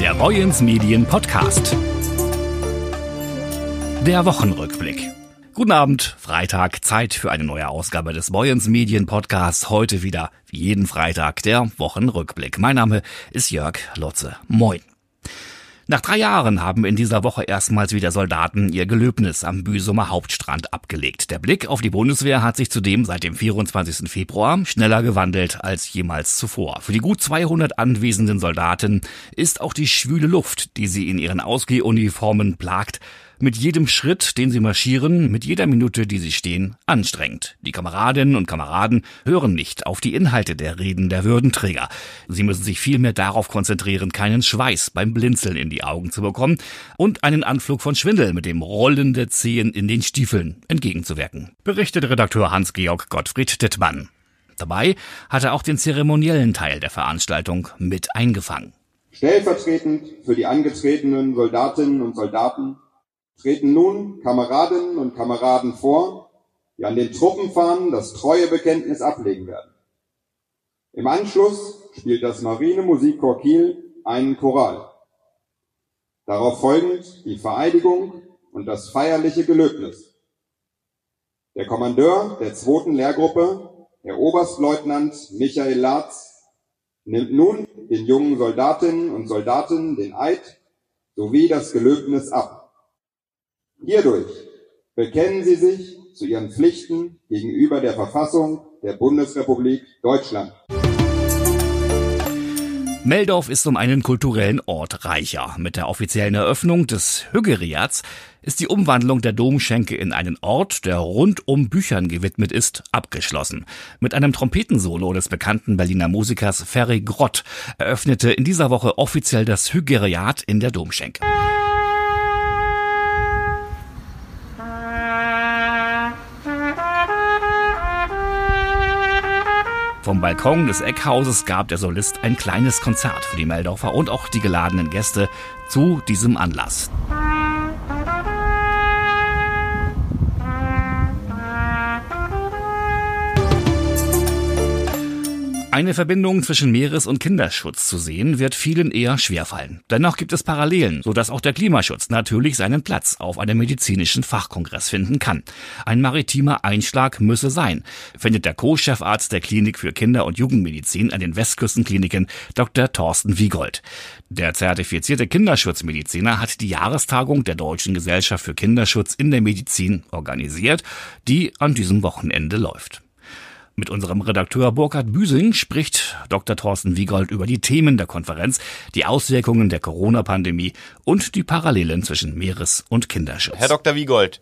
Der Boyens Medien Podcast. Der Wochenrückblick. Guten Abend, Freitag, Zeit für eine neue Ausgabe des Boyens Medien Podcasts. Heute wieder, wie jeden Freitag, der Wochenrückblick. Mein Name ist Jörg Lotze. Moin. Nach drei Jahren haben in dieser Woche erstmals wieder Soldaten ihr Gelöbnis am Büsumer Hauptstrand abgelegt. Der Blick auf die Bundeswehr hat sich zudem seit dem 24. Februar schneller gewandelt als jemals zuvor. Für die gut 200 anwesenden Soldaten ist auch die schwüle Luft, die sie in ihren Ausgehuniformen plagt, mit jedem Schritt, den sie marschieren, mit jeder Minute, die sie stehen, anstrengend. Die Kameradinnen und Kameraden hören nicht auf die Inhalte der Reden der Würdenträger. Sie müssen sich vielmehr darauf konzentrieren, keinen Schweiß beim Blinzeln in die Augen zu bekommen und einen Anflug von Schwindel mit dem Rollen der Zehen in den Stiefeln entgegenzuwirken. Berichtet Redakteur Hans-Georg Gottfried Dittmann. Dabei hat er auch den zeremoniellen Teil der Veranstaltung mit eingefangen. Stellvertretend für die angetretenen Soldatinnen und Soldaten treten nun Kameradinnen und Kameraden vor, die an den Truppenfahnen das Treuebekenntnis ablegen werden. Im Anschluss spielt das Marine Musikchor Kiel einen Choral. Darauf folgend die Vereidigung und das feierliche Gelöbnis. Der Kommandeur der zweiten Lehrgruppe, Herr Oberstleutnant Michael Latz, nimmt nun den jungen Soldatinnen und Soldaten den Eid sowie das Gelöbnis ab. Hierdurch bekennen sie sich zu ihren Pflichten gegenüber der Verfassung der Bundesrepublik Deutschland. Meldorf ist um einen kulturellen Ort reicher. Mit der offiziellen Eröffnung des Hüggeriats ist die Umwandlung der Domschenke in einen Ort, der rund um Büchern gewidmet ist, abgeschlossen. Mit einem Trompetensolo des bekannten Berliner Musikers Ferry Grott eröffnete in dieser Woche offiziell das Hüggeriat in der Domschenke. Vom Balkon des Eckhauses gab der Solist ein kleines Konzert für die Meldorfer und auch die geladenen Gäste zu diesem Anlass. Eine Verbindung zwischen Meeres- und Kinderschutz zu sehen, wird vielen eher schwerfallen. Dennoch gibt es Parallelen, sodass auch der Klimaschutz natürlich seinen Platz auf einem medizinischen Fachkongress finden kann. Ein maritimer Einschlag müsse sein, findet der Co-Chefarzt der Klinik für Kinder- und Jugendmedizin an den Westküstenkliniken, Dr. Thorsten Wiegold. Der zertifizierte Kinderschutzmediziner hat die Jahrestagung der Deutschen Gesellschaft für Kinderschutz in der Medizin organisiert, die an diesem Wochenende läuft. Mit unserem Redakteur Burkhard Büsing spricht Dr. Thorsten Wiegold über die Themen der Konferenz, die Auswirkungen der Corona-Pandemie und die Parallelen zwischen Meeres- und Kinderschutz. Herr Dr. Wiegold,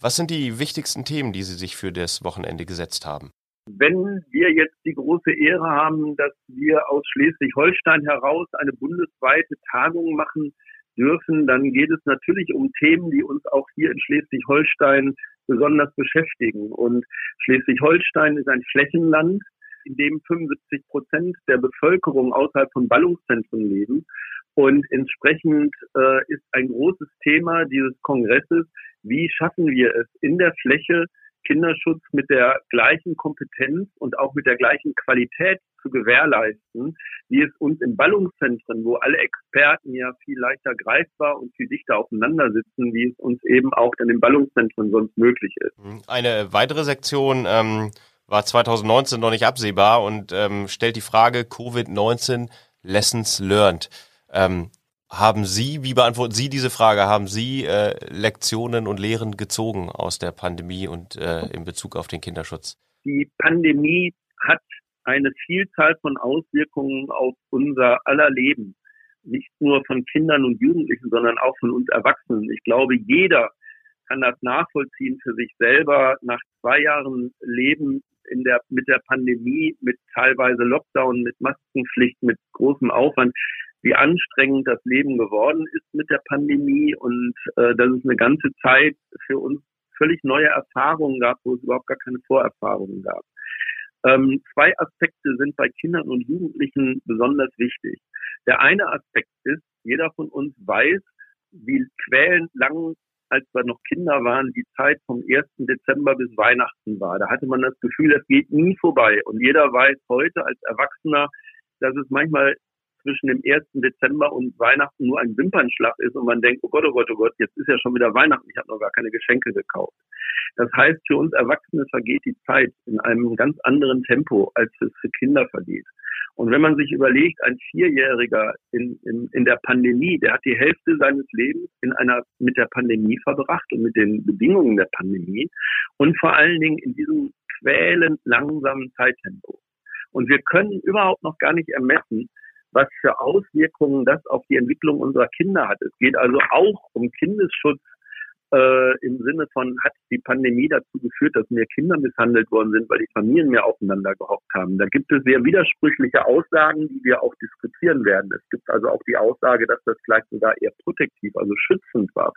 was sind die wichtigsten Themen, die Sie sich für das Wochenende gesetzt haben? Wenn wir jetzt die große Ehre haben, dass wir aus Schleswig-Holstein heraus eine bundesweite Tagung machen dürfen, dann geht es natürlich um Themen, die uns auch hier in Schleswig-Holstein besonders beschäftigen. Und Schleswig-Holstein ist ein Flächenland, in dem 75 Prozent der Bevölkerung außerhalb von Ballungszentren leben. Und entsprechend äh, ist ein großes Thema dieses Kongresses, wie schaffen wir es in der Fläche, Kinderschutz mit der gleichen Kompetenz und auch mit der gleichen Qualität zu gewährleisten, wie es uns in Ballungszentren, wo alle Experten ja viel leichter greifbar und viel dichter aufeinander sitzen, wie es uns eben auch dann in Ballungszentren sonst möglich ist. Mhm. Eine weitere Sektion ähm, war 2019 noch nicht absehbar und ähm, stellt die Frage Covid-19 Lessons Learned. Ähm, haben Sie, wie beantworten Sie diese Frage? Haben Sie äh, Lektionen und Lehren gezogen aus der Pandemie und äh, in Bezug auf den Kinderschutz? Die Pandemie hat eine Vielzahl von Auswirkungen auf unser aller Leben. Nicht nur von Kindern und Jugendlichen, sondern auch von uns Erwachsenen. Ich glaube, jeder kann das nachvollziehen für sich selber nach zwei Jahren Leben in der, mit der Pandemie, mit teilweise Lockdown, mit Maskenpflicht, mit großem Aufwand wie anstrengend das Leben geworden ist mit der Pandemie und äh, dass es eine ganze Zeit für uns völlig neue Erfahrungen gab, wo es überhaupt gar keine Vorerfahrungen gab. Ähm, zwei Aspekte sind bei Kindern und Jugendlichen besonders wichtig. Der eine Aspekt ist, jeder von uns weiß, wie quälend lang, als wir noch Kinder waren, die Zeit vom 1. Dezember bis Weihnachten war. Da hatte man das Gefühl, das geht nie vorbei. Und jeder weiß heute als Erwachsener, dass es manchmal zwischen dem 1. Dezember und Weihnachten nur ein Wimpernschlag ist und man denkt, oh Gott, oh Gott, oh Gott, jetzt ist ja schon wieder Weihnachten, ich habe noch gar keine Geschenke gekauft. Das heißt, für uns Erwachsene vergeht die Zeit in einem ganz anderen Tempo, als es für Kinder vergeht. Und wenn man sich überlegt, ein Vierjähriger in, in, in der Pandemie, der hat die Hälfte seines Lebens in einer, mit der Pandemie verbracht und mit den Bedingungen der Pandemie und vor allen Dingen in diesem quälend langsamen Zeittempo. Und wir können überhaupt noch gar nicht ermessen, was für Auswirkungen das auf die Entwicklung unserer Kinder hat. Es geht also auch um Kindesschutz äh, im Sinne von, hat die Pandemie dazu geführt, dass mehr Kinder misshandelt worden sind, weil die Familien mehr aufeinander gehockt haben. Da gibt es sehr widersprüchliche Aussagen, die wir auch diskutieren werden. Es gibt also auch die Aussage, dass das vielleicht sogar eher protektiv, also schützend war.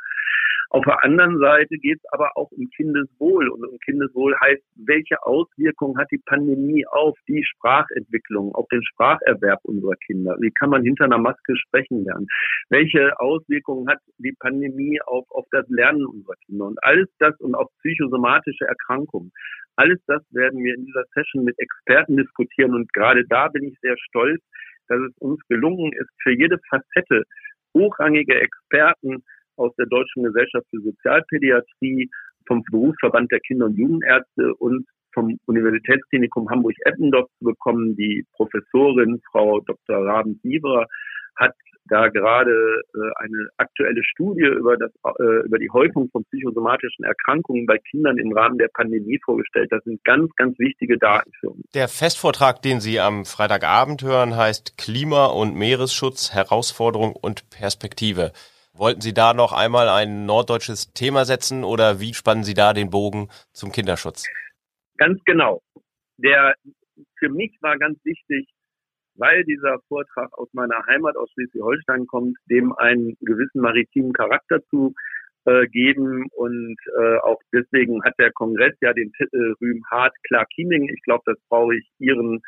Auf der anderen Seite geht es aber auch um Kindeswohl. Und um Kindeswohl heißt, welche Auswirkungen hat die Pandemie auf die Sprachentwicklung, auf den Spracherwerb unserer Kinder? Wie kann man hinter einer Maske sprechen lernen? Welche Auswirkungen hat die Pandemie auf, auf das Lernen unserer Kinder? Und alles das und auf psychosomatische Erkrankungen. Alles das werden wir in dieser Session mit Experten diskutieren. Und gerade da bin ich sehr stolz, dass es uns gelungen ist, für jede Facette hochrangige Experten aus der Deutschen Gesellschaft für Sozialpädiatrie, vom Berufsverband der Kinder- und Jugendärzte und vom Universitätsklinikum Hamburg-Eppendorf zu bekommen. Die Professorin, Frau Dr. Raben-Sieberer, hat da gerade äh, eine aktuelle Studie über, das, äh, über die Häufung von psychosomatischen Erkrankungen bei Kindern im Rahmen der Pandemie vorgestellt. Das sind ganz, ganz wichtige Daten für uns. Der Festvortrag, den Sie am Freitagabend hören, heißt Klima- und Meeresschutz, Herausforderung und Perspektive. Wollten Sie da noch einmal ein norddeutsches Thema setzen oder wie spannen Sie da den Bogen zum Kinderschutz? Ganz genau. Der, für mich war ganz wichtig, weil dieser Vortrag aus meiner Heimat aus Schleswig-Holstein kommt, dem einen gewissen maritimen Charakter zu äh, geben und äh, auch deswegen hat der Kongress ja den Titel Rühm Hart Clark-Kieming. Ich glaube, das brauche ich Ihren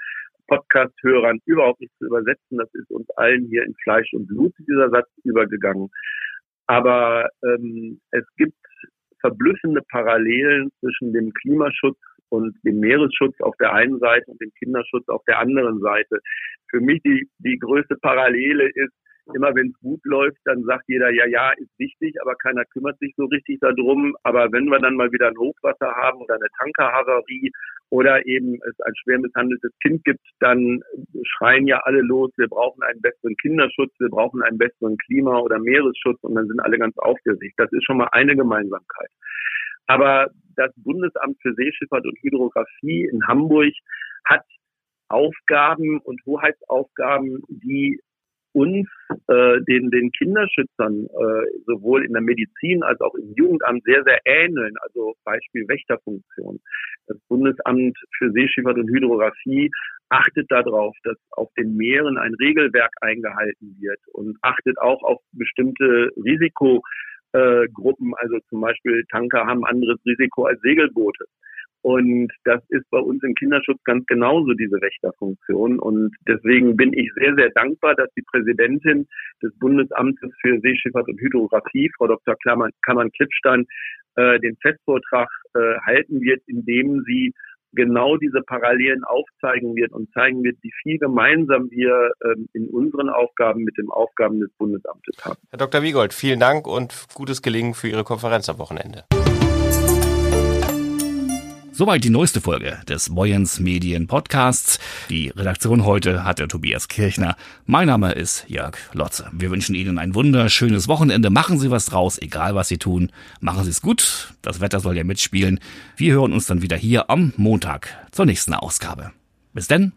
Podcast-Hörern überhaupt nicht zu übersetzen. Das ist uns allen hier in Fleisch und Blut dieser Satz übergegangen. Aber ähm, es gibt verblüffende Parallelen zwischen dem Klimaschutz und dem Meeresschutz auf der einen Seite und dem Kinderschutz auf der anderen Seite. Für mich die, die größte Parallele ist, immer wenn es gut läuft, dann sagt jeder, ja, ja, ist wichtig, aber keiner kümmert sich so richtig darum. Aber wenn wir dann mal wieder ein Hochwasser haben oder eine Tankerhavarie oder eben es ein schwer misshandeltes Kind gibt, dann schreien ja alle los, wir brauchen einen besseren Kinderschutz, wir brauchen einen besseren Klima- oder Meeresschutz und dann sind alle ganz aufgeregt. Das ist schon mal eine Gemeinsamkeit. Aber das Bundesamt für Seeschifffahrt und Hydrographie in Hamburg hat Aufgaben und Hoheitsaufgaben, die uns, äh, den, den Kinderschützern, äh, sowohl in der Medizin als auch im Jugendamt sehr, sehr ähneln. Also Beispiel Wächterfunktion. Das Bundesamt für Seeschifffahrt und Hydrographie achtet darauf, dass auf den Meeren ein Regelwerk eingehalten wird und achtet auch auf bestimmte Risikogruppen. Also zum Beispiel Tanker haben anderes Risiko als Segelboote. Und das ist bei uns im Kinderschutz ganz genauso diese Wächterfunktion. Und deswegen bin ich sehr, sehr dankbar, dass die Präsidentin des Bundesamtes für Seeschifffahrt und Hydrographie, Frau Dr. Kammern-Klippstein, äh, den Festvortrag äh, halten wird, in dem sie genau diese Parallelen aufzeigen wird und zeigen wird, wie viel gemeinsam wir ähm, in unseren Aufgaben mit den Aufgaben des Bundesamtes haben. Herr Dr. Wiegold, vielen Dank und gutes Gelingen für Ihre Konferenz am Wochenende. Soweit die neueste Folge des Boyens Medien Podcasts. Die Redaktion heute hatte Tobias Kirchner. Mein Name ist Jörg Lotze. Wir wünschen Ihnen ein wunderschönes Wochenende. Machen Sie was draus, egal was Sie tun. Machen Sie es gut. Das Wetter soll ja mitspielen. Wir hören uns dann wieder hier am Montag zur nächsten Ausgabe. Bis denn.